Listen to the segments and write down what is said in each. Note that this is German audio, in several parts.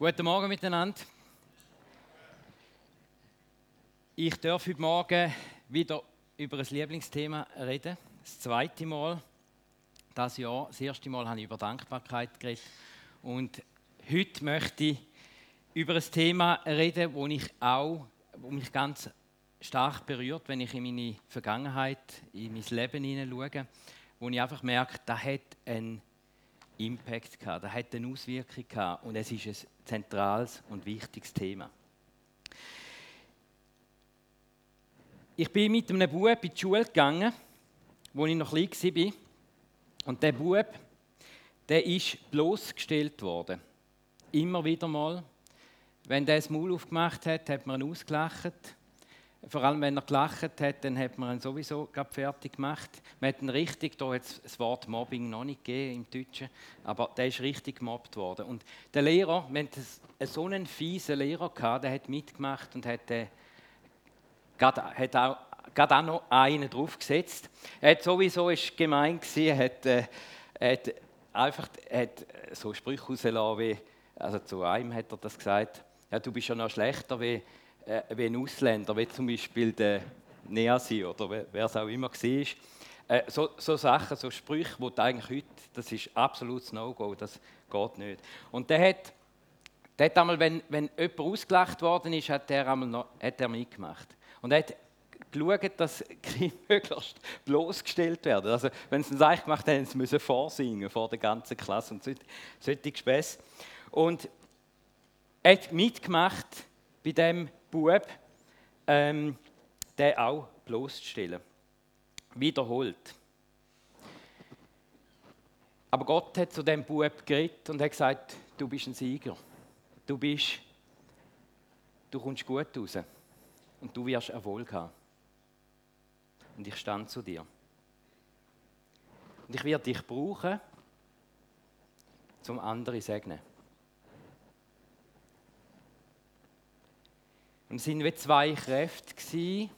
Guten Morgen miteinander. Ich darf heute Morgen wieder über ein Lieblingsthema reden. Das zweite Mal. Das Jahr, das erste Mal habe ich über Dankbarkeit geredet. Und heute möchte ich über ein Thema reden, wo ich auch, wo mich ganz stark berührt, wenn ich in meine Vergangenheit, in mein Leben hineinschaue, wo ich einfach merke, da hat einen Impact gehabt, das hat eine Auswirkung gehabt und es ist ein zentrales und wichtiges Thema. Ich bin mit einem Bub in die Schule gegangen, wo ich noch klein war. Und der Bub, der ist bloßgestellt worden. Immer wieder mal. Wenn der das Maul aufgemacht hat, hat man ihn ausgelacht. Vor allem, wenn er gelacht hat, dann hat man ihn sowieso fertig gemacht. Man hat ihn richtig, da hat es das Wort Mobbing noch nicht gegeben im Deutschen, aber der ist richtig gemobbt worden. Und der Lehrer, wenn es so einen fiesen Lehrer gehabt, der hat mitgemacht und hat, äh, grad, hat auch gerade auch noch einen draufgesetzt. Er hat sowieso, ist gemein gewesen, hat, äh, hat einfach hat so Sprüche rausgelassen, wie, also zu einem hat er das gesagt, ja, du bist ja noch schlechter wie äh, wie ein Ausländer, wie zum Beispiel der Neasi oder wer es auch immer war. Äh, so, so Sachen, so Sprüche, wo eigentlich heute, das ist absolutes No-Go, das geht nicht. Und der hat, der hat einmal, wenn, wenn jemand ausgelacht worden ist, hat er, einmal noch, hat er mitgemacht. Und er hat geschaut, dass Kinder möglichst bloßgestellt werden. Also, wenn sie es eigentlich gemacht haben, sie müssen vorsingen vor der ganzen Klasse und solche Späße. Und er hat mitgemacht bei dem Bub, ähm, den auch bloßzustellen. Wiederholt. Aber Gott hat zu dem Bub geredet und hat gesagt, du bist ein Sieger. Du bist, du kommst gut raus. Und du wirst Erfolg haben. Und ich stand zu dir. Und ich werde dich brauchen, zum anderen segnen. Es waren wie zwei Kräfte in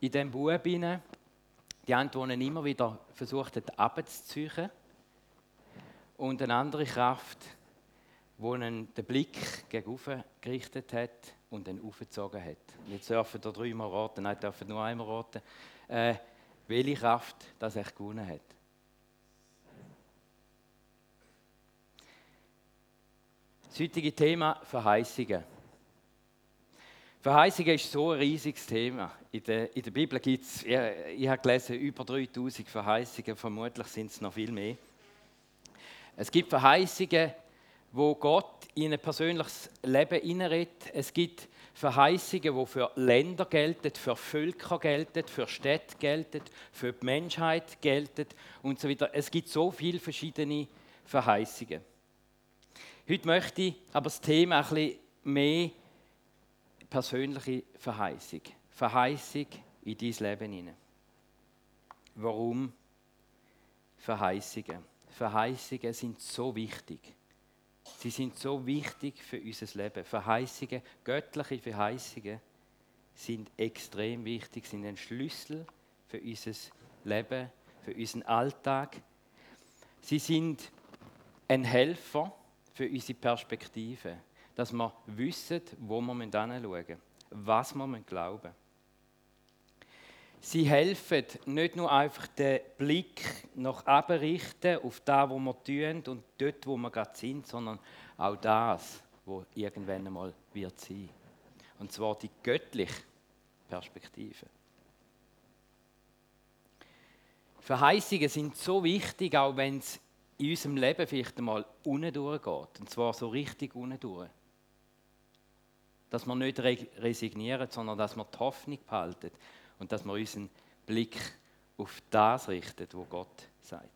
diesem Bub. Die eine, die immer wieder versucht hat, abzuziehen. Und eine andere Kraft, die ihn den Blick gegen gerichtet hat und ihn aufgezogen hat. Jetzt dürfen ihr dreimal raten, nein, dürfen nur einmal raten, äh, welche Kraft das er gewonnen hat. Das heutige Thema Verheißungen. Verheißungen ist so ein riesiges Thema. In der, in der Bibel gibt es, ich, ich habe gelesen, über 3000 Verheißungen, vermutlich sind es noch viel mehr. Es gibt Verheißungen, wo Gott in ein persönliches Leben hineinredet. Es gibt Verheißungen, die für Länder gelten, für Völker gelten, für Städte gelten, für die Menschheit gelten und so weiter. Es gibt so viele verschiedene Verheißungen. Heute möchte ich aber das Thema ein bisschen mehr persönliche Verheißung. Verheißung in dein Leben hinein. Warum Verheißungen? Verheißungen sind so wichtig. Sie sind so wichtig für unser Leben. Verheißungen, göttliche Verheißungen sind extrem wichtig, sind ein Schlüssel für unser Leben, für unseren Alltag. Sie sind ein Helfer für unsere Perspektive dass wir wissen, wo wir hinschauen müssen, was wir glauben. Sie helfen nicht nur einfach den Blick nach abrichten auf das, wo wir tun und dort, wo wir gerade sind, sondern auch das, wo irgendwann einmal wird sein. Und zwar die göttliche Perspektive. Verheißungen sind so wichtig, auch wenn es in unserem Leben vielleicht einmal unten durchgeht. Und zwar so richtig unten durch dass wir nicht resignieren, sondern dass wir die Hoffnung behalten und dass wir unseren Blick auf das richten, wo Gott sagt.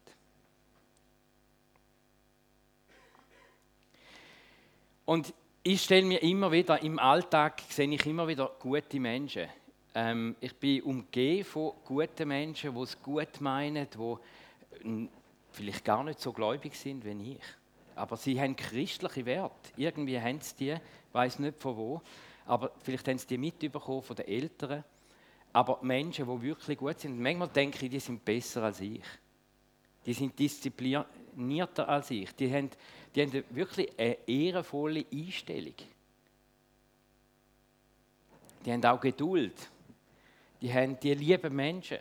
Und ich stelle mir immer wieder, im Alltag sehe ich immer wieder gute Menschen. Ähm, ich bin umgeben von guten Menschen, die es gut meinen, die vielleicht gar nicht so gläubig sind wie ich. Aber sie haben christliche Werte. Irgendwie haben sie die weiß nicht von wo, aber vielleicht haben sie die mitbekommen von den Eltern. Aber Menschen, die wirklich gut sind, manchmal denke ich, die sind besser als ich. Die sind disziplinierter als ich. Die haben, die haben wirklich eine ehrenvolle Einstellung. Die haben auch Geduld. Die haben die lieben Menschen.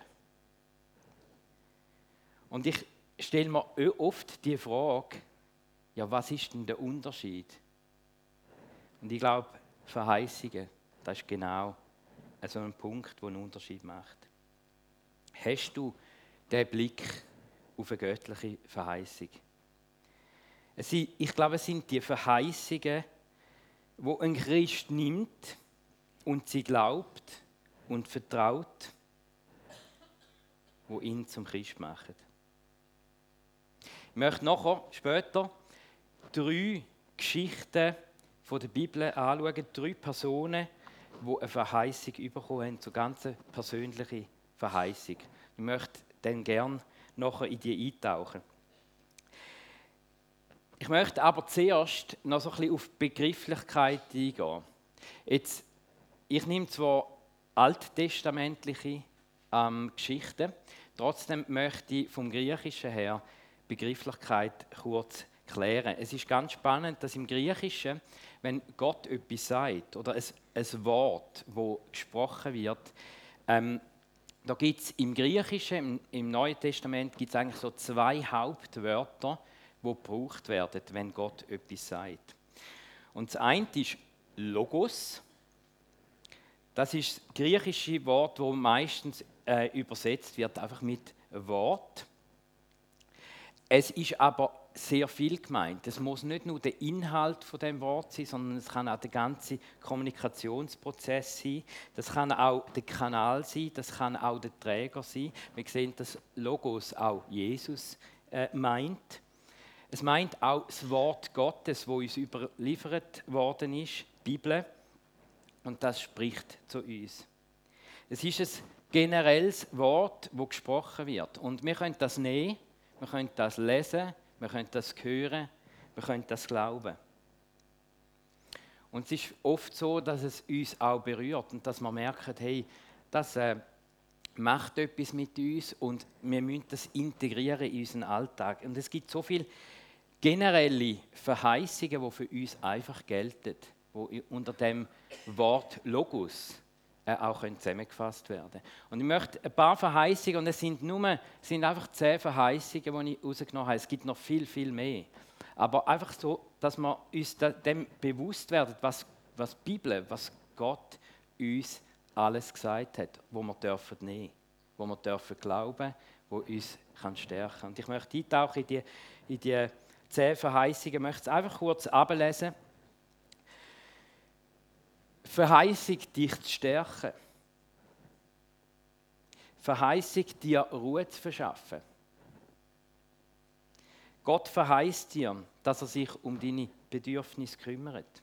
Und ich stelle mir oft die Frage, ja, was ist denn der Unterschied? Und ich glaube, Verheißungen, das ist genau so ein Punkt, der einen Unterschied macht. Hast du den Blick auf eine göttliche Verheißung? Ich glaube, es sind die Verheißungen, wo ein Christ nimmt und sie glaubt und vertraut, wo ihn zum Christ machen. Ich möchte nachher, später, drei Geschichten von der Bibel anschauen, drei Personen, die eine Verheißung bekommen haben, so ganz persönliche Verheißung. Ich möchte dann gerne nachher in die eintauchen. Ich möchte aber zuerst noch so ein bisschen auf Begrifflichkeit eingehen. Jetzt, ich nehme zwar alttestamentliche ähm, Geschichten, trotzdem möchte ich vom Griechischen her Begrifflichkeit kurz klären. Es ist ganz spannend, dass im Griechischen, wenn Gott etwas sagt oder ein, ein Wort, wo gesprochen wird, ähm, da gibt es im Griechischen, im, im Neuen Testament, gibt es eigentlich so zwei Hauptwörter, die gebraucht werden, wenn Gott etwas sagt. Und das eine ist Logos. Das ist das griechische Wort, das meistens äh, übersetzt wird, einfach mit Wort. Es ist aber sehr viel gemeint. Es muss nicht nur der Inhalt von dem Wort sein, sondern es kann auch der ganze Kommunikationsprozess sein. Das kann auch der Kanal sein, das kann auch der Träger sein. Wir sehen, dass Logos auch Jesus äh, meint. Es meint auch das Wort Gottes, wo uns überliefert worden ist, die Bibel, und das spricht zu uns. Es ist ein generelles Wort, wo gesprochen wird, und wir können das nehmen wir können das lesen, wir können das hören, wir können das glauben. Und es ist oft so, dass es uns auch berührt und dass man merkt, hey, das äh, macht etwas mit uns und wir müssen das integrieren in unseren Alltag. Und es gibt so viele generelle Verheißungen, die für uns einfach gelten, die unter dem Wort Logos äh, auch zusammengefasst werden Und ich möchte ein paar Verheißungen, und es sind, nur, sind einfach zehn Verheißungen, die ich rausgenommen habe. Es gibt noch viel, viel mehr. Aber einfach so, dass wir uns dem bewusst werden, was, was die Bibel, was Gott uns alles gesagt hat, wo wir dürfen nehmen, wo wir dürfen glauben, wo uns kann stärken. Und ich möchte eintauchen in die, in die zehn Verheißungen, ich möchte es einfach kurz ablesen. Verheißung, dich zu stärken. Verheißung, dir Ruhe zu verschaffen. Gott verheißt dir, dass er sich um deine Bedürfnisse kümmert.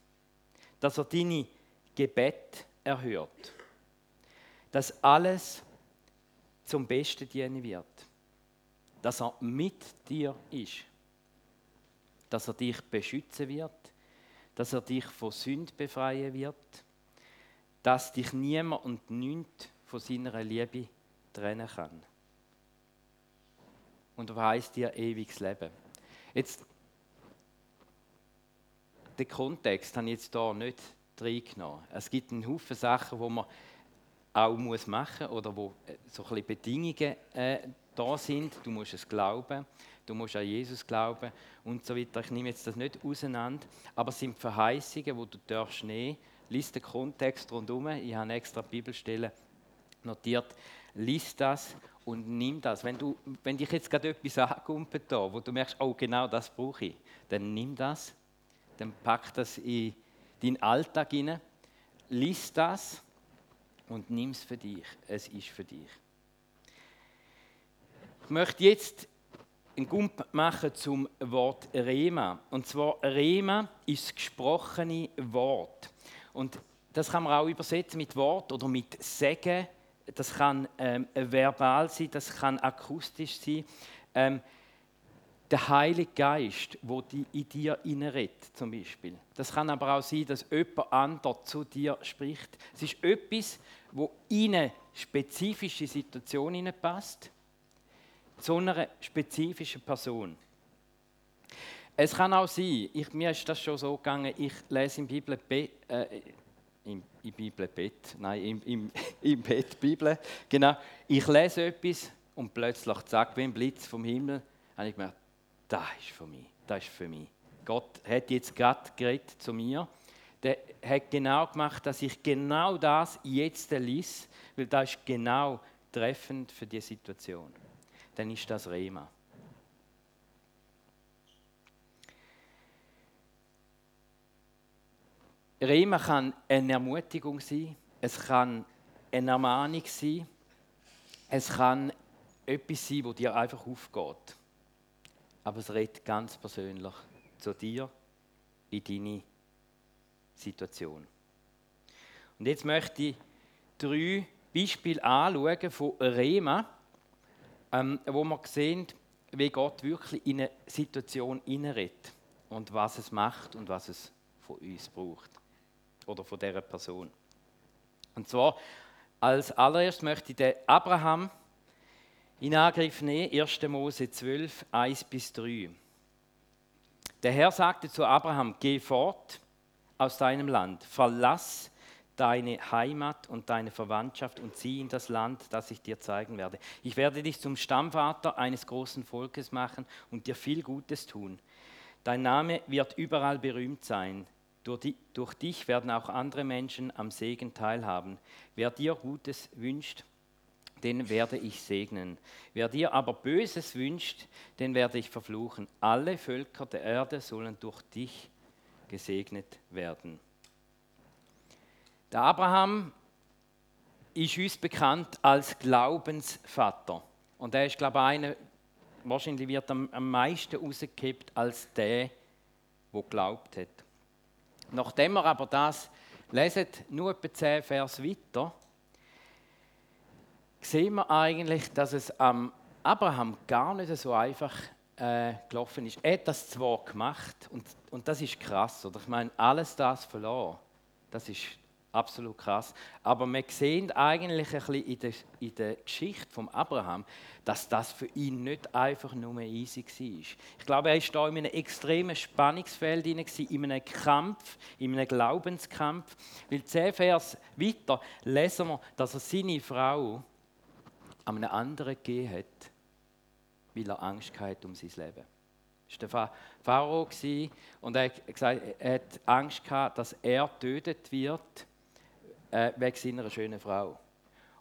Dass er deine Gebet erhört. Dass alles zum Besten dienen wird. Dass er mit dir ist. Dass er dich beschützen wird. Dass er dich von Sünd befreien wird dass dich niemand und nichts von seiner Liebe trennen kann. Und verheißt dir ewiges Leben. Jetzt, den Kontext habe ich jetzt hier nicht reingenommen. Es gibt einen Haufen Sachen, die man auch muss machen oder wo äh, so ein bisschen Bedingungen äh, da sind. Du musst es glauben, du musst an Jesus glauben und so weiter. Ich nehme jetzt das nicht auseinander, aber es sind Verheißungen, die du darfst nehmen liest den Kontext rundherum. Ich habe extra Bibelstellen notiert. Lies das und nimm das. Wenn, du, wenn dich jetzt gerade etwas ankumpelt, da, wo du merkst, oh, genau das brauche ich, dann nimm das, dann pack das in deinen Alltag hinein, lies das und nimm es für dich. Es ist für dich. Ich möchte jetzt einen Gump machen zum Wort Rema. Und zwar Rema ist das gesprochene Wort. Und das kann man auch übersetzen mit Wort oder mit Segen. Das kann ähm, verbal sein, das kann akustisch sein. Ähm, der Heilige Geist, wo die in dir redet, zum Beispiel. Das kann aber auch sein, dass jemand anderes zu dir spricht. Es ist etwas, wo in eine spezifische Situation passt, zu einer spezifischen Person. Es kann auch sein, ich, mir ist das schon so gegangen, ich lese im Bibel, äh, im, im Bibelbett, nein, im, im, im Bett Bibel, genau. Ich lese etwas und plötzlich, zack, wie ein Blitz vom Himmel, habe ich gemerkt, das ist für mich, das ist für mich. Gott hat jetzt gerade geredet zu mir. Der hat genau gemacht, dass ich genau das jetzt lese, weil das ist genau treffend für die Situation. Dann ist das Rema. Rema kann eine Ermutigung sein, es kann eine Ermahnung sein, es kann etwas sein, wo dir einfach aufgeht. Aber es redet ganz persönlich zu dir in deine Situation. Und jetzt möchte ich drei Beispiele anschauen von Rema, ähm, wo wir sehen, wie Gott wirklich in eine Situation hineinredet und was es macht und was es von uns braucht oder von dieser Person. Und zwar als allererstes möchte ich Abraham in Angriff nehmen, 1. Mose 12, 1 bis 3. Der Herr sagte zu Abraham, geh fort aus deinem Land, verlass deine Heimat und deine Verwandtschaft und zieh in das Land, das ich dir zeigen werde. Ich werde dich zum Stammvater eines großen Volkes machen und dir viel Gutes tun. Dein Name wird überall berühmt sein. Durch, die, durch dich werden auch andere Menschen am Segen teilhaben. Wer dir Gutes wünscht, den werde ich segnen. Wer dir aber Böses wünscht, den werde ich verfluchen. Alle Völker der Erde sollen durch dich gesegnet werden. Der Abraham ist uns bekannt als Glaubensvater. Und er ist, glaube ich, einer, wahrscheinlich wird am, am meisten rausgekippt als der, der glaubt hat. Nachdem wir aber das lesen, nur etwa 10 Vers weiter, sehen wir eigentlich, dass es am Abraham gar nicht so einfach äh, gelaufen ist. Er hat das zwar gemacht und, und das ist krass, oder? Ich meine, alles das verloren, das ist absolut krass. Aber wir sehen eigentlich ein bisschen in der, in der Geschichte von Abraham, dass das für ihn nicht einfach nur easy war. Ich glaube, er war da in einem extremen Spannungsfeld, in einem Kampf, in einem Glaubenskampf. Weil zehn Vers weiter lesen wir, dass er seine Frau an einen anderen gegeben hat, weil er Angst hatte um sein Leben. Das war der Pharao und er hat gesagt, er hat Angst gehabt, dass er getötet wird äh, wegen seiner schönen Frau.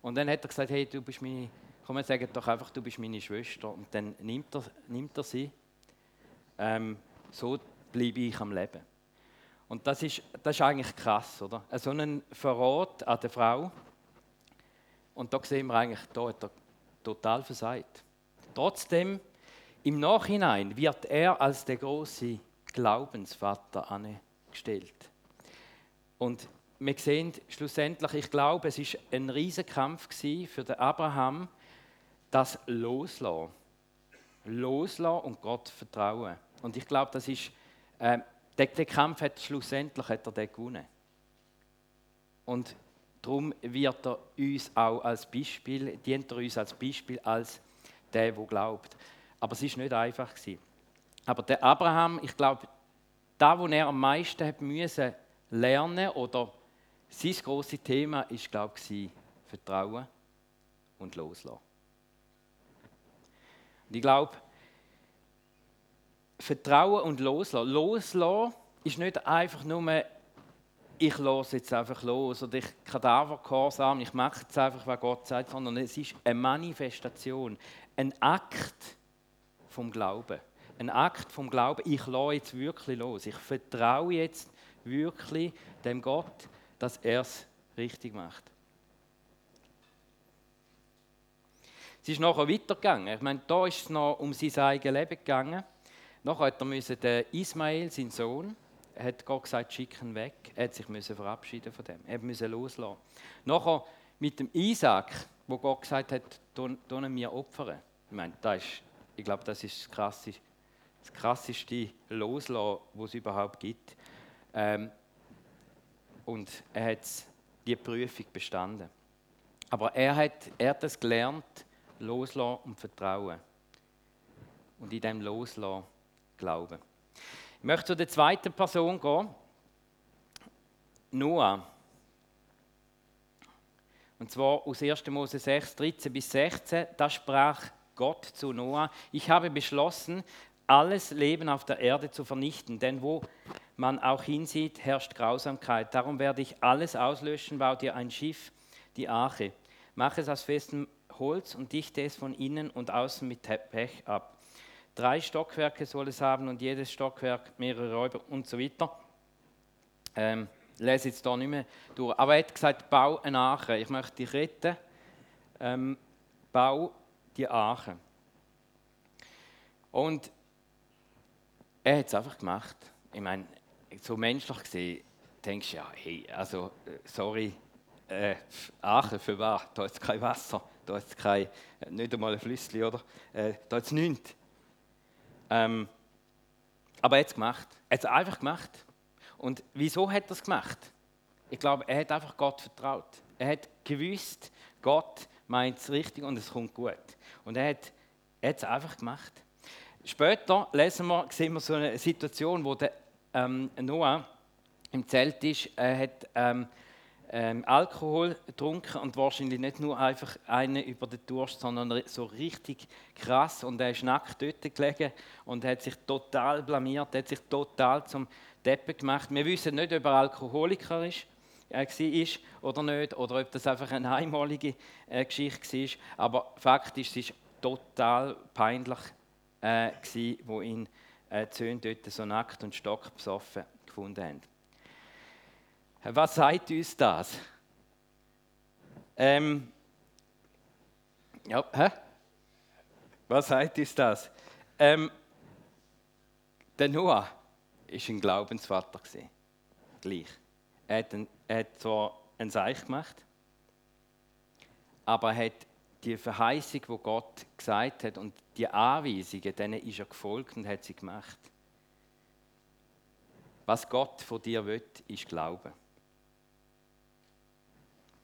Und dann hat er gesagt, hey, du bist meine, komm, sag doch einfach, du bist meine Schwester. Und dann nimmt er, nimmt er sie. Ähm, so bleibe ich am Leben. Und das ist, das ist eigentlich krass, oder? So ein Verrat an der Frau. Und da sehen wir eigentlich, da hat er total versagt. Trotzdem, im Nachhinein wird er als der große Glaubensvater angestellt. Und wir sehen schlussendlich, ich glaube, es ist ein Riesenkampf für den Abraham, das Loslassen. Loslassen und Gott vertrauen. Und ich glaube, das ist, äh, der, der, Kampf hat schlussendlich hat er den gewonnen. Und darum wird er uns auch als Beispiel, dient er uns als Beispiel als der, der glaubt. Aber es ist nicht einfach gewesen. Aber der Abraham, ich glaube, da, wo er am meisten hat müssen lernen oder sein grosses Thema war, glaube ich, Vertrauen und Loslassen. Und ich glaube, Vertrauen und Loslassen. Loslassen ist nicht einfach nur, ich lasse jetzt einfach los oder ich Kadavergehorsam, ich mache jetzt einfach, was Gott sagt, sondern es ist eine Manifestation, ein Akt vom Glauben. Ein Akt vom Glauben, ich lasse jetzt wirklich los. Ich vertraue jetzt wirklich dem Gott, dass er es richtig macht. Es ist nachher weitergegangen. Ich meine, da ist es noch um sein eigenes Leben gegangen. Nachher hat er müssen den Ismael, sein Sohn, hat Gott gesagt, schicken weg. Er hat sich müssen verabschieden von dem. Er musste loslassen. Nachher mit dem Isaac, wo Gott gesagt hat, tun mir opfern. Ich meine, das ist, ich glaube, das ist das krasseste, das krasseste Loslassen, was es überhaupt gibt. Ähm, und er hat die Prüfung bestanden. Aber er hat, er hat es gelernt, loslassen und vertrauen. Und in dem Loslassen glauben. Ich möchte zu der zweiten Person gehen. Noah. Und zwar aus 1. Mose 6, 13 bis 16. Da sprach Gott zu Noah: Ich habe beschlossen, alles Leben auf der Erde zu vernichten, denn wo man auch hinsieht, herrscht Grausamkeit. Darum werde ich alles auslöschen, bau dir ein Schiff, die Arche. Mach es aus festem Holz und dichte es von innen und außen mit Pech ab. Drei Stockwerke soll es haben und jedes Stockwerk mehrere Räuber und so weiter. Ähm, lese jetzt da nicht mehr durch. Aber er hat gesagt, bau eine Arche. Ich möchte dich retten. Ähm, bau die Arche. Und er hat es einfach gemacht. Ich meine, so menschlich gesehen, denkst du ja, hey, also, äh, sorry, äh, Aachen für was? Da ist kein Wasser, da ist kein, äh, nicht einmal ein Flüssli, oder? Äh, da ist nichts. Ähm, aber er hat es gemacht. Er hat es einfach gemacht. Und wieso hat er es gemacht? Ich glaube, er hat einfach Gott vertraut. Er hat gewusst, Gott meint es richtig und es kommt gut. Und er hat es einfach gemacht. Später lesen wir, sehen wir so eine Situation, wo der ähm, Noah im Zelt ist. Er hat ähm, ähm, Alkohol getrunken und wahrscheinlich nicht nur einfach einen über den Durst, sondern so richtig krass. Und er ist nackt dort gelegen und hat sich total blamiert, hat sich total zum Deppen gemacht. Wir wissen nicht, ob er Alkoholiker ist, äh, war oder nicht, oder ob das einfach eine einmalige äh, Geschichte war. Aber Fakt ist, es ist total peinlich, äh, gewesen, wo ihn äh, Söhne dort so nackt und stockbesoffen gefunden haben. Was sagt uns das? Ähm, ja, hä? Was sagt uns das? Ähm, der Noah war ein Glaubensvater. Gleich. Er hat, ein, er hat zwar ein Seich gemacht, aber er hat die Verheißung, wo Gott gesagt hat und die Anweisungen, denen ist er gefolgt und hat sie gemacht. Was Gott von dir will, ist Glauben.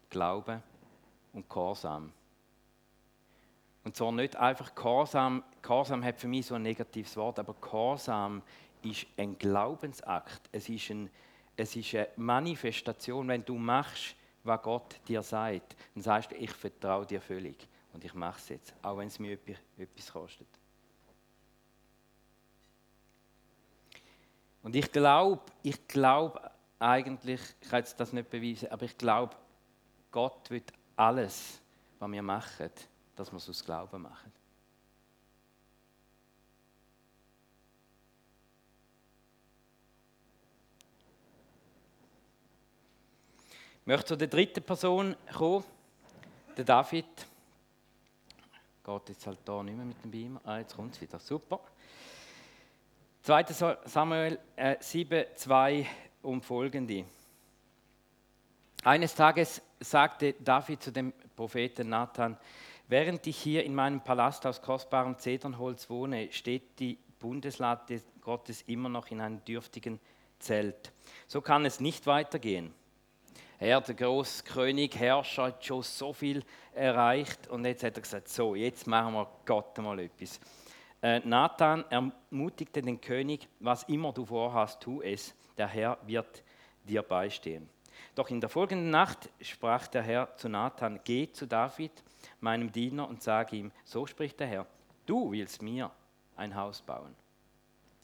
Glauben und Gehorsam. Und zwar nicht einfach Gehorsam. Gehorsam hat für mich so ein negatives Wort, aber Gehorsam ist ein Glaubensakt. Es ist, ein, es ist eine Manifestation, wenn du machst, was Gott dir sagt. Dann sagst du, ich vertraue dir völlig und ich mache es jetzt, auch wenn es mir etwas kostet. Und ich glaube, ich glaube eigentlich, ich kann jetzt das nicht beweisen, aber ich glaube, Gott wird alles, was wir machen, dass wir es aus Glauben machen. Ich möchte zu der dritten Person kommen, der David. Geht jetzt halt da nicht mehr mit dem Beamer. Ah, jetzt kommt es wieder. Super. 2. Samuel äh, 7, 2 und folgende. Eines Tages sagte David zu dem Propheten Nathan, während ich hier in meinem Palast aus kostbarem Zedernholz wohne, steht die Bundeslade Gottes immer noch in einem dürftigen Zelt. So kann es nicht weitergehen. Er, der Großkönig, Herrscher, hat schon so viel erreicht und jetzt hat er gesagt, so, jetzt machen wir Gott mal etwas. Äh, Nathan ermutigte den König, was immer du vorhast, tu es, der Herr wird dir beistehen. Doch in der folgenden Nacht sprach der Herr zu Nathan, geh zu David, meinem Diener, und sag ihm, so spricht der Herr, du willst mir ein Haus bauen.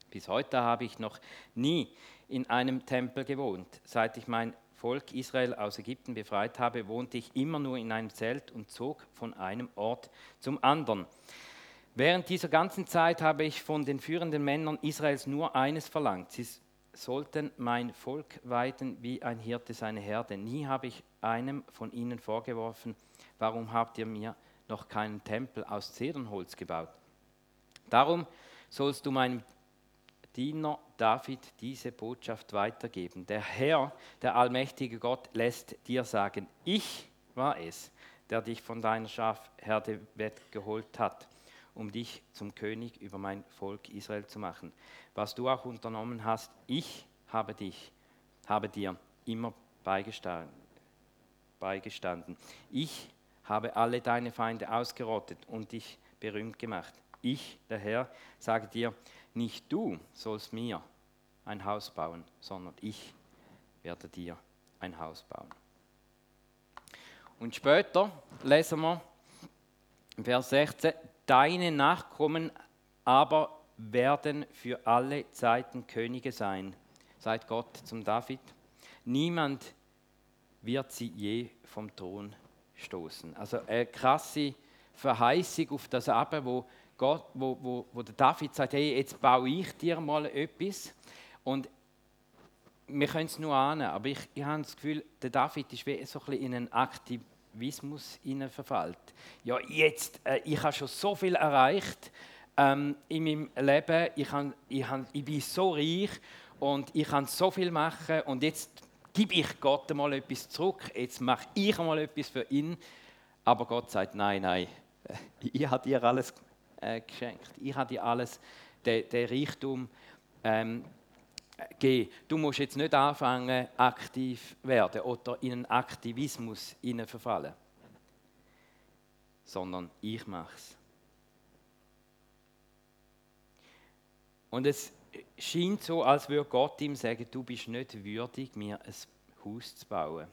Bis heute habe ich noch nie in einem Tempel gewohnt. Seit ich mein Volk Israel aus Ägypten befreit habe, wohnte ich immer nur in einem Zelt und zog von einem Ort zum anderen. Während dieser ganzen Zeit habe ich von den führenden Männern Israels nur eines verlangt. Sie sollten mein Volk weiden wie ein Hirte seine Herde. Nie habe ich einem von ihnen vorgeworfen, warum habt ihr mir noch keinen Tempel aus Zedernholz gebaut? Darum sollst du meinem Diener David diese Botschaft weitergeben. Der Herr, der allmächtige Gott, lässt dir sagen, ich war es, der dich von deiner Schafherde weggeholt hat um dich zum König über mein Volk Israel zu machen. Was du auch unternommen hast, ich habe dich, habe dir immer beigestanden. beigestanden. Ich habe alle deine Feinde ausgerottet und dich berühmt gemacht. Ich, der Herr, sage dir, nicht du sollst mir ein Haus bauen, sondern ich werde dir ein Haus bauen. Und später lesen wir Vers 16, deine Nachkommen aber werden für alle Zeiten Könige sein, sagt Gott zum David. Niemand wird sie je vom Thron stoßen. Also eine krasse Verheißung auf das Abend, wo, Gott, wo, wo, wo der David sagt, hey, jetzt baue ich dir mal etwas. Und wir können es nur ahnen, aber ich, ich habe das Gefühl, der David ist wie so ein bisschen in einen Aktivismus verfällt. Ja, jetzt, äh, ich habe schon so viel erreicht ähm, in meinem Leben, ich, habe, ich, habe, ich bin so reich und ich kann so viel machen und jetzt gebe ich Gott mal etwas zurück, jetzt mache ich mal etwas für ihn. Aber Gott sagt, nein, nein, ich habe dir alles äh, geschenkt. Ich habe dir alles, den, den Reichtum ähm, gegeben. Du musst jetzt nicht anfangen, aktiv werden oder in einen Aktivismus verfallen, sondern ich mache es. Und es scheint so, als würde Gott ihm sagen, du bist nicht würdig, mir ein Haus zu bauen.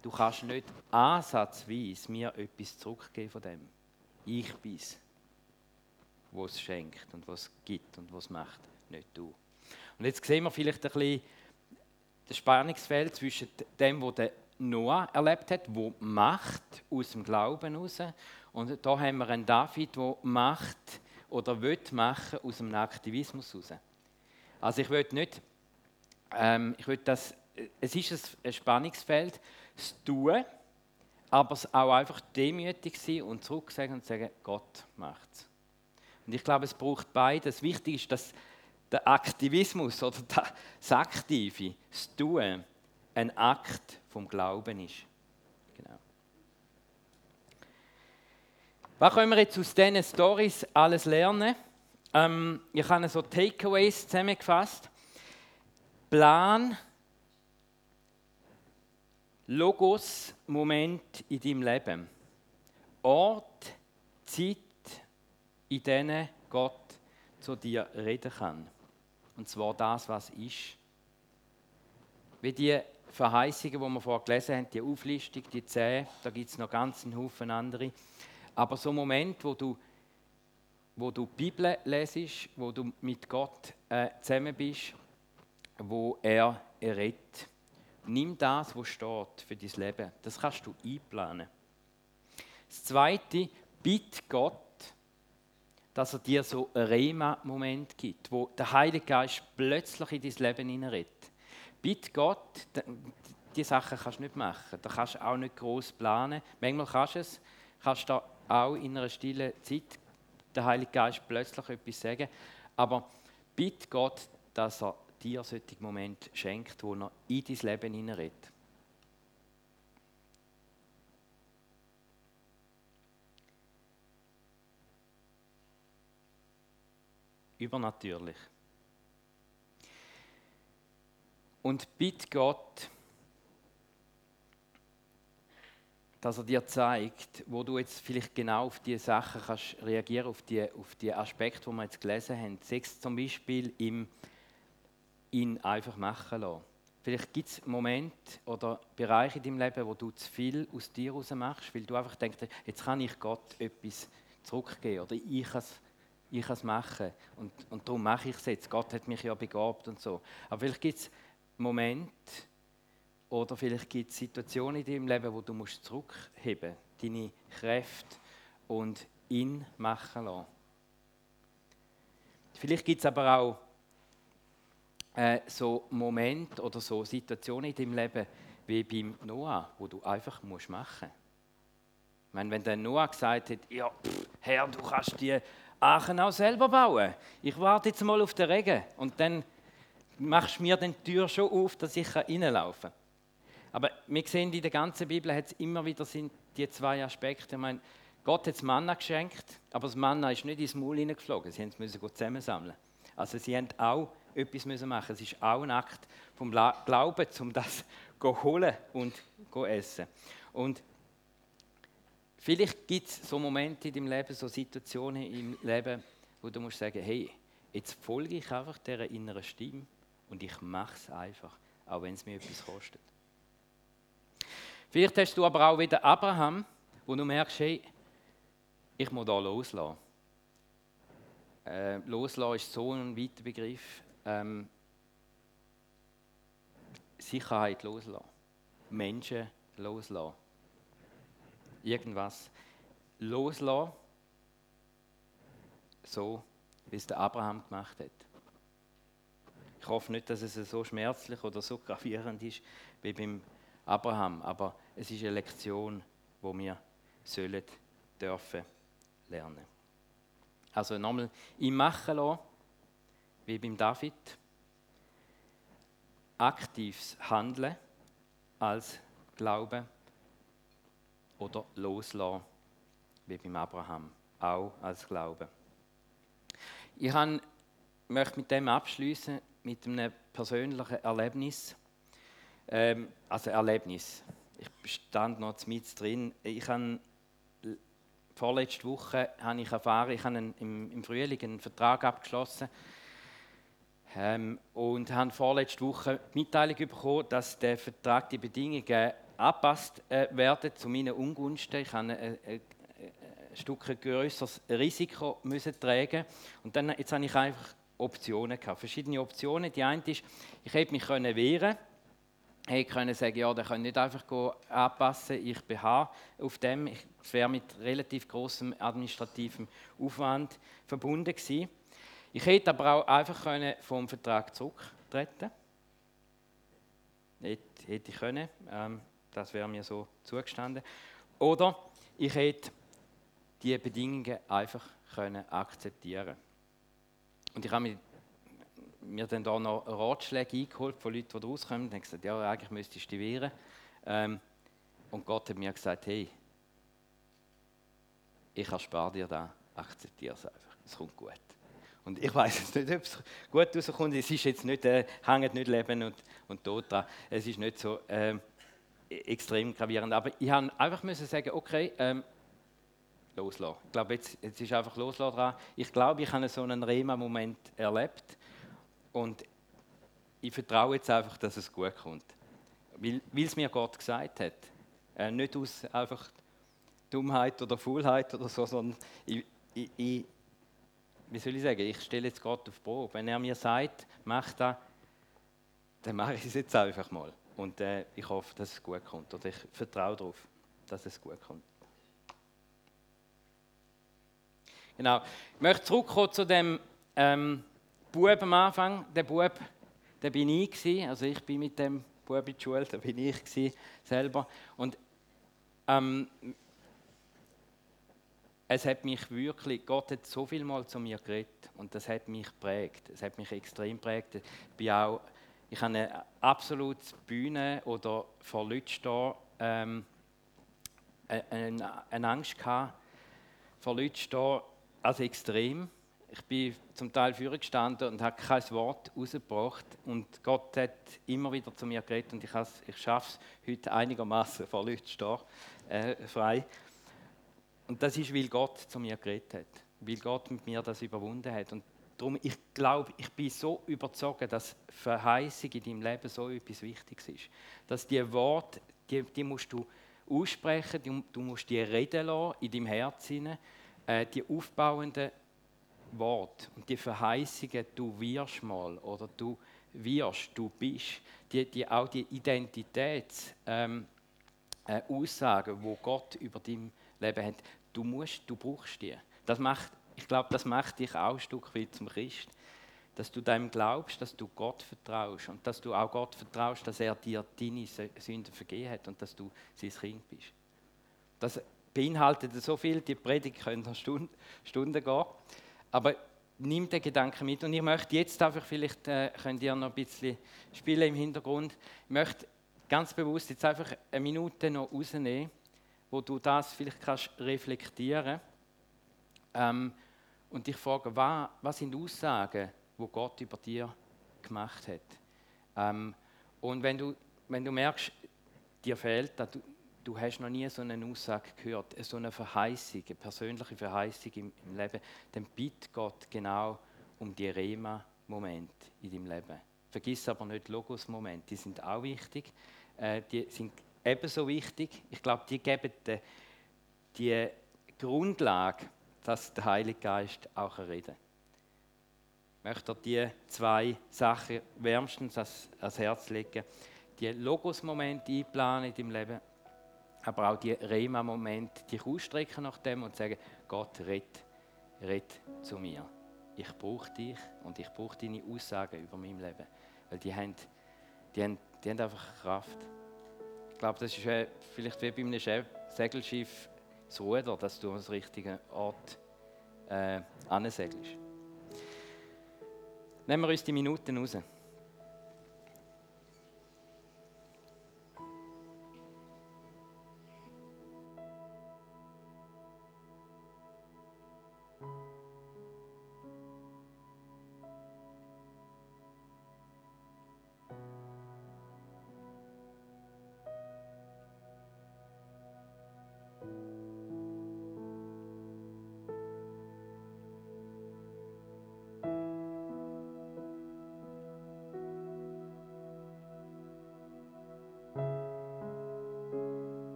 Du kannst nicht ansatzweise mir etwas zurückgeben von dem. Ich bin es, was schenkt und was gibt und was macht, nicht du. Und jetzt sehen wir vielleicht ein bisschen das Spannungsfeld zwischen dem, was Noah erlebt hat, wo Macht aus dem Glauben raus, und da haben wir einen David, der Macht oder will machen aus dem Aktivismus raus. Also ich will nicht, ähm, ich will das, es ist ein Spannungsfeld, das Tun, aber es auch einfach demütig sein und zurück sagen und sagen, Gott macht es. Und ich glaube, es braucht beides. Wichtig ist, dass der Aktivismus oder das Aktive, das Tun, ein Akt vom Glauben ist. Genau. Was können wir jetzt aus diesen Stories alles lernen? Ähm, ich habe so Takeaways zusammengefasst. Plan Logos, Moment in deinem Leben. Ort, Zeit, in denen Gott zu dir reden kann. Und zwar das, was ist. Wie die Verheißungen, die wir vorher gelesen haben, die Auflistung, die zehn, da gibt es noch ganz einen Haufen andere. Aber so ein Moment, wo du, wo du die Bibel lesest, wo du mit Gott äh, zusammen bist, wo er redet. Nimm das, was steht für dein Leben. Das kannst du einplanen. Das Zweite, bitte Gott, dass er dir so einen Rema-Moment gibt, wo der Heilige Geist plötzlich in dein Leben hineinredet. Bitte Gott, diese Sachen kannst du nicht machen. Da kannst du auch nicht groß planen. Manchmal kannst du es, kannst du auch in einer stillen Zeit der Heilige Geist plötzlich etwas sagen. Aber bitte Gott, dass er dir solche Momente schenkt, wo er in dein Leben hineinredet. Übernatürlich. Und bitte Gott, dass er dir zeigt, wo du jetzt vielleicht genau auf diese Sachen kannst reagieren, auf die, auf die Aspekte, die wir jetzt gelesen haben. Sechs zum Beispiel im ihn einfach machen lassen. Vielleicht gibt es Momente oder Bereiche in deinem Leben, wo du zu viel aus dir raus machst, weil du einfach denkst, jetzt kann ich Gott etwas zurückgeben oder ich kann es ich kann es machen und, und darum mache ich es jetzt. Gott hat mich ja begabt und so. Aber vielleicht gibt es Momente oder vielleicht gibt es Situationen in deinem Leben, wo du musst zurückheben deine Kräfte und ihn machen lassen. Vielleicht gibt es aber auch äh, so Momente oder so Situationen in deinem Leben wie beim Noah, wo du einfach musst machen musst. Ich meine, wenn der Noah gesagt hat, ja, pff, Herr, du kannst die Aachen auch selber bauen. Ich warte jetzt mal auf den Regen und dann machst du mir die Tür schon auf, dass ich reinlaufen kann. Aber wir sehen in der ganzen Bibel hat es immer wieder sind die zwei Aspekte. Ich meine, Gott hat das Manna geschenkt, aber das Manna ist nicht ins Maul hineingeflogen. Sie mussten es zusammensammeln. Also sie haben auch etwas müssen machen. Es ist auch ein Akt vom Glauben, um das zu holen und zu essen. Und Vielleicht gibt es so Momente in deinem Leben, so Situationen im Leben, wo du musst sagen, hey, jetzt folge ich einfach dieser inneren Stimme und ich mache es einfach, auch wenn es mir etwas kostet. Vielleicht hast du aber auch wieder Abraham, wo du merkst, hey, ich muss da loslassen. Äh, loslassen ist so ein weiter Begriff. Ähm, Sicherheit loslassen. Menschen loslassen. Irgendwas loslassen. So, wie es der Abraham gemacht hat. Ich hoffe nicht, dass es so schmerzlich oder so gravierend ist wie beim Abraham, aber es ist eine Lektion, wo wir sollen dürfen lernen. Also nochmal im Machen lassen, wie beim David, aktives Handeln als Glauben oder loslassen, wie beim Abraham, auch als Glauben. Ich möchte mit dem abschließen mit einem persönlichen Erlebnis. Ähm, also Erlebnis. Ich stand noch mit drin. Ich habe vorletzte Woche habe ich erfahren, ich habe einen, im, im Frühling einen Vertrag abgeschlossen ähm, und habe vorletzte Woche die Mitteilung bekommen, dass der Vertrag die Bedingungen angepasst äh, werden zu meinen Ungunsten. Ich habe ein, ein, ein Stück größeres Risiko müssen tragen und dann jetzt habe ich einfach Optionen gehabt, verschiedene Optionen. Die eine ist, ich hätte mich können wehren hey, können sagen, ja, der kann nicht einfach anpassen, ich beharre auf dem. Es wäre mit relativ großem administrativem Aufwand verbunden gewesen. Ich hätte aber auch einfach können vom Vertrag zurücktreten hätte, hätte ich können, ähm, das wäre mir so zugestanden. Oder ich hätte die Bedingungen einfach können akzeptieren Und ich habe mir dann da noch Ratschläge eingeholt von Leuten, die rauskommen und gesagt, ja, eigentlich müsstest du wehren. Ähm, und Gott hat mir gesagt, hey, ich erspare dir das, akzeptiere es einfach, es kommt gut. Und ich weiß jetzt nicht, ob es gut rauskommt, es ist jetzt nicht, äh, hängt nicht Leben und, und Tod dran, es ist nicht so äh, extrem gravierend, aber ich habe einfach müssen sagen, okay, ähm, loslassen. Ich glaube, jetzt, jetzt ist einfach loslassen dran. Ich glaube, ich habe so einen Rema-Moment erlebt, und ich vertraue jetzt einfach, dass es gut kommt. Weil, es mir Gott gesagt hat. Äh, nicht aus einfach Dummheit oder Faulheit oder so, sondern ich, ich, ich, wie soll ich sagen, ich stelle jetzt Gott auf Probe. Wenn er mir sagt, mach das, dann mache ich es jetzt einfach mal. Und äh, ich hoffe, dass es gut kommt. Oder ich vertraue darauf, dass es gut kommt. Genau. Ich möchte zurückkommen zu dem ähm, Bub am Anfang, der Bub, der bin ich gewesen. also ich bin mit dem Bub in die Schule, da bin ich gewesen, selber. Und ähm, es hat mich wirklich, Gott hat so viel mal zu mir geredet und das hat mich prägt. Es hat mich extrem prägt. Ich bin auch, ich habe absolute Bühne oder vor Leuten stehen, ähm, eine, eine Angst gehabt, vor Leuten stehen, also extrem ich bin zum Teil vorgestanden und habe kein Wort rausgebracht. Und Gott hat immer wieder zu mir geredet und ich, ich schaffe es heute einigermaßen vor Leuten stehen, äh, frei. Und das ist, weil Gott zu mir geredet hat, weil Gott mit mir das überwunden hat. Und darum, ich glaube, ich bin so überzeugt, dass Verheißung in deinem Leben so etwas Wichtiges ist. Dass die Worte, die, die musst du aussprechen, du, du musst die reden lassen in deinem Herzen, äh, die aufbauenden Wort und die Verheißungen, du wirst mal oder du wirst, du bist, die, die, auch die Identitätsaussagen, ähm, äh, wo Gott über dein Leben hat, du musst, du brauchst die. Das macht, ich glaube, das macht dich auch ein Stück weit zum Christ, dass du dem glaubst, dass du Gott vertraust und dass du auch Gott vertraust, dass er dir deine Sünden vergeben hat und dass du sein Kind bist. Das beinhaltet so viel, die Predigt könnte Stunden, Stunden gehen. Aber nimm den Gedanken mit. Und ich möchte jetzt einfach, vielleicht äh, könnt ihr noch ein bisschen spielen im Hintergrund. Ich möchte ganz bewusst jetzt einfach eine Minute noch rausnehmen, wo du das vielleicht kannst reflektieren ähm, und dich fragen, was, was sind Aussagen, wo Gott über dir gemacht hat. Ähm, und wenn du, wenn du merkst, dir fehlt das, du hast noch nie so eine Aussage gehört, so eine Verheißung, eine persönliche Verheißung im, im Leben, dann bitte Gott genau um die Rema-Momente in deinem Leben. Vergiss aber nicht Logos-Momente, die sind auch wichtig. Äh, die sind ebenso wichtig. Ich glaube, die geben die, die Grundlage, dass der Heilige Geist auch reden Ich möchte dir zwei Sachen wärmstens ans, Herz legen. Die Logos-Momente einplanen in deinem Leben, aber auch die Rema-Momente, dich ausstrecken nach dem und sagen, Gott, red, red zu mir. Ich brauche dich und ich brauche deine Aussagen über mein Leben. Weil die haben, die haben, die haben einfach Kraft. Ich glaube, das ist vielleicht wie bei einem Segelschiff das Ruder, dass du den richtigen Ort äh, ansegelst. Nehmen wir uns die Minuten raus.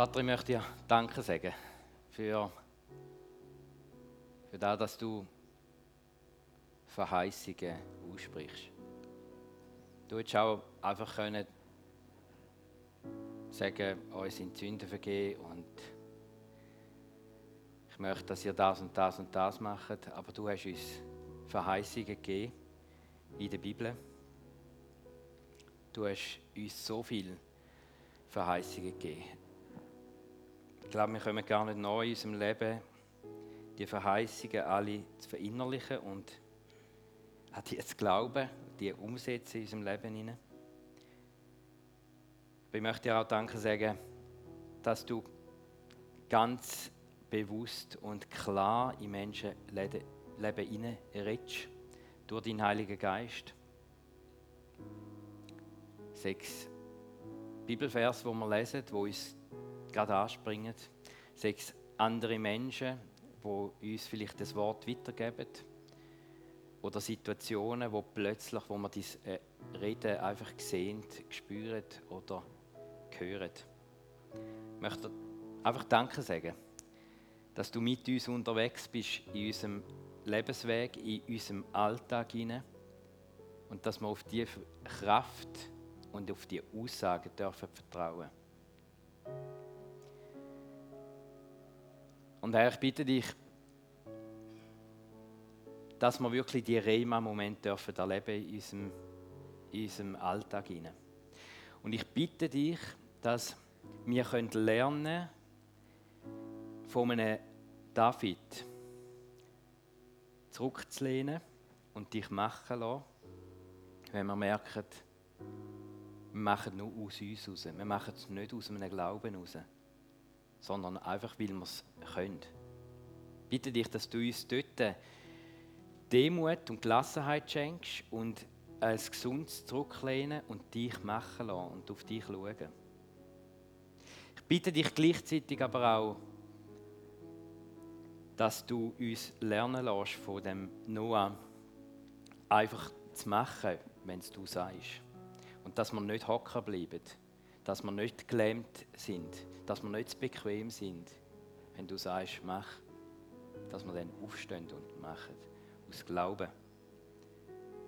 Vater, ich möchte dir Danke sagen für, für das, dass du Verheißungen aussprichst. Du hättest auch einfach können sagen, euch sind Sünden vergeben und ich möchte, dass ihr das und das und das macht, aber du hast uns Verheißungen gegeben in der Bibel. Du hast uns so viele Verheißungen gegeben. Ich glaube, wir kommen gar nicht neu in unserem Leben, die Verheißungen alle zu verinnerlichen und an die zu glauben, die umsetzen in unserem Leben hinein. Ich möchte dir auch Danke sagen, dass du ganz bewusst und klar in Menschenleben hinein redest, durch deinen Heiligen Geist. Sechs Bibelvers, wo wir lesen, wo uns gerade anspringen. Sechs andere Menschen, die uns vielleicht das Wort weitergeben. Oder Situationen, wo plötzlich, wo man dieses äh, Reden einfach sehen, spüren oder hören. Ich möchte einfach Danke sagen, dass du mit uns unterwegs bist in unserem Lebensweg, in unserem Alltag hinein und dass wir auf die Kraft und auf die Aussagen dürfen vertrauen. Und Herr, ich bitte dich, dass wir wirklich die Rema-Momente dürfen erleben in unserem, in unserem Alltag. Und ich bitte dich, dass wir können lernen von einem David zurückzulehnen und dich machen lassen, wenn wir merken, wir machen nur aus uns raus. Wir machen es nicht aus einem Glauben raus sondern einfach, weil wir es können. Bitte dich, dass du uns dort Demut und Gelassenheit schenkst und ein gesundes Zurücklehnen und dich machen lassen und auf dich schauen. Ich bitte dich gleichzeitig aber auch, dass du uns lernen lässt von dem Noah, einfach zu machen, wenn es du sagst. Und dass wir nicht hocken bleiben, dass wir nicht gelähmt sind, dass wir nicht zu bequem sind, wenn du sagst, mach, dass wir dann aufstehen und machen, aus Glauben.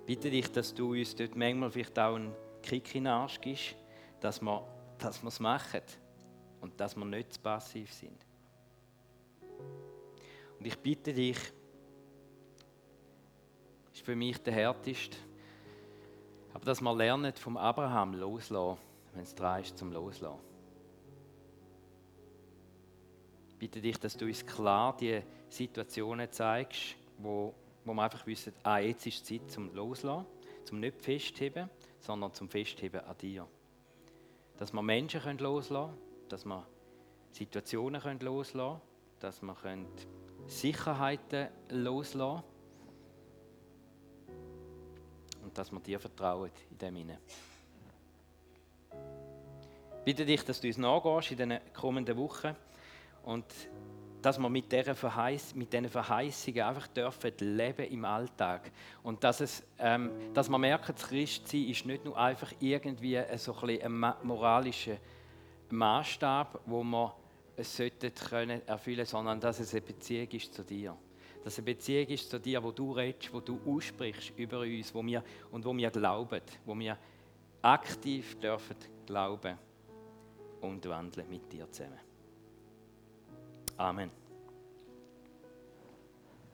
Bitte dich, dass du uns dort manchmal vielleicht auch einen Kick in den Arsch gibst, dass wir dass es machen und dass wir nicht zu passiv sind. Und ich bitte dich, das ist für mich der härteste, aber dass wir lernen, vom Abraham loslassen, wenn es dran ist zum Loslassen. bitte dich, dass du uns klar die Situationen zeigst, wo, wo wir einfach wissen, ah, jetzt ist die Zeit zum Loslassen, zum nicht festheben, sondern zum Festheben an dir. Dass wir Menschen können loslassen können, dass wir Situationen können loslassen können, dass wir können Sicherheiten loslassen und dass wir dir vertrauen in dem Sinne. Bitte dich, dass du uns nachgehst in den kommenden Wochen und dass wir mit, dieser Verheiß, diesen Verheißungen einfach dürfen leben im Alltag. Und dass, es, ähm, dass wir merken, das Christsein ist nicht nur einfach irgendwie so ein, ein moralischer Maßstab, wo wir es können erfüllen sondern dass es eine Beziehung ist zu dir. Dass es eine Beziehung ist zu dir, wo du redest, wo du aussprichst über uns wo wir, und wo wir glauben, wo wir aktiv dürfen glauben und wandeln mit dir zusammen. Amen.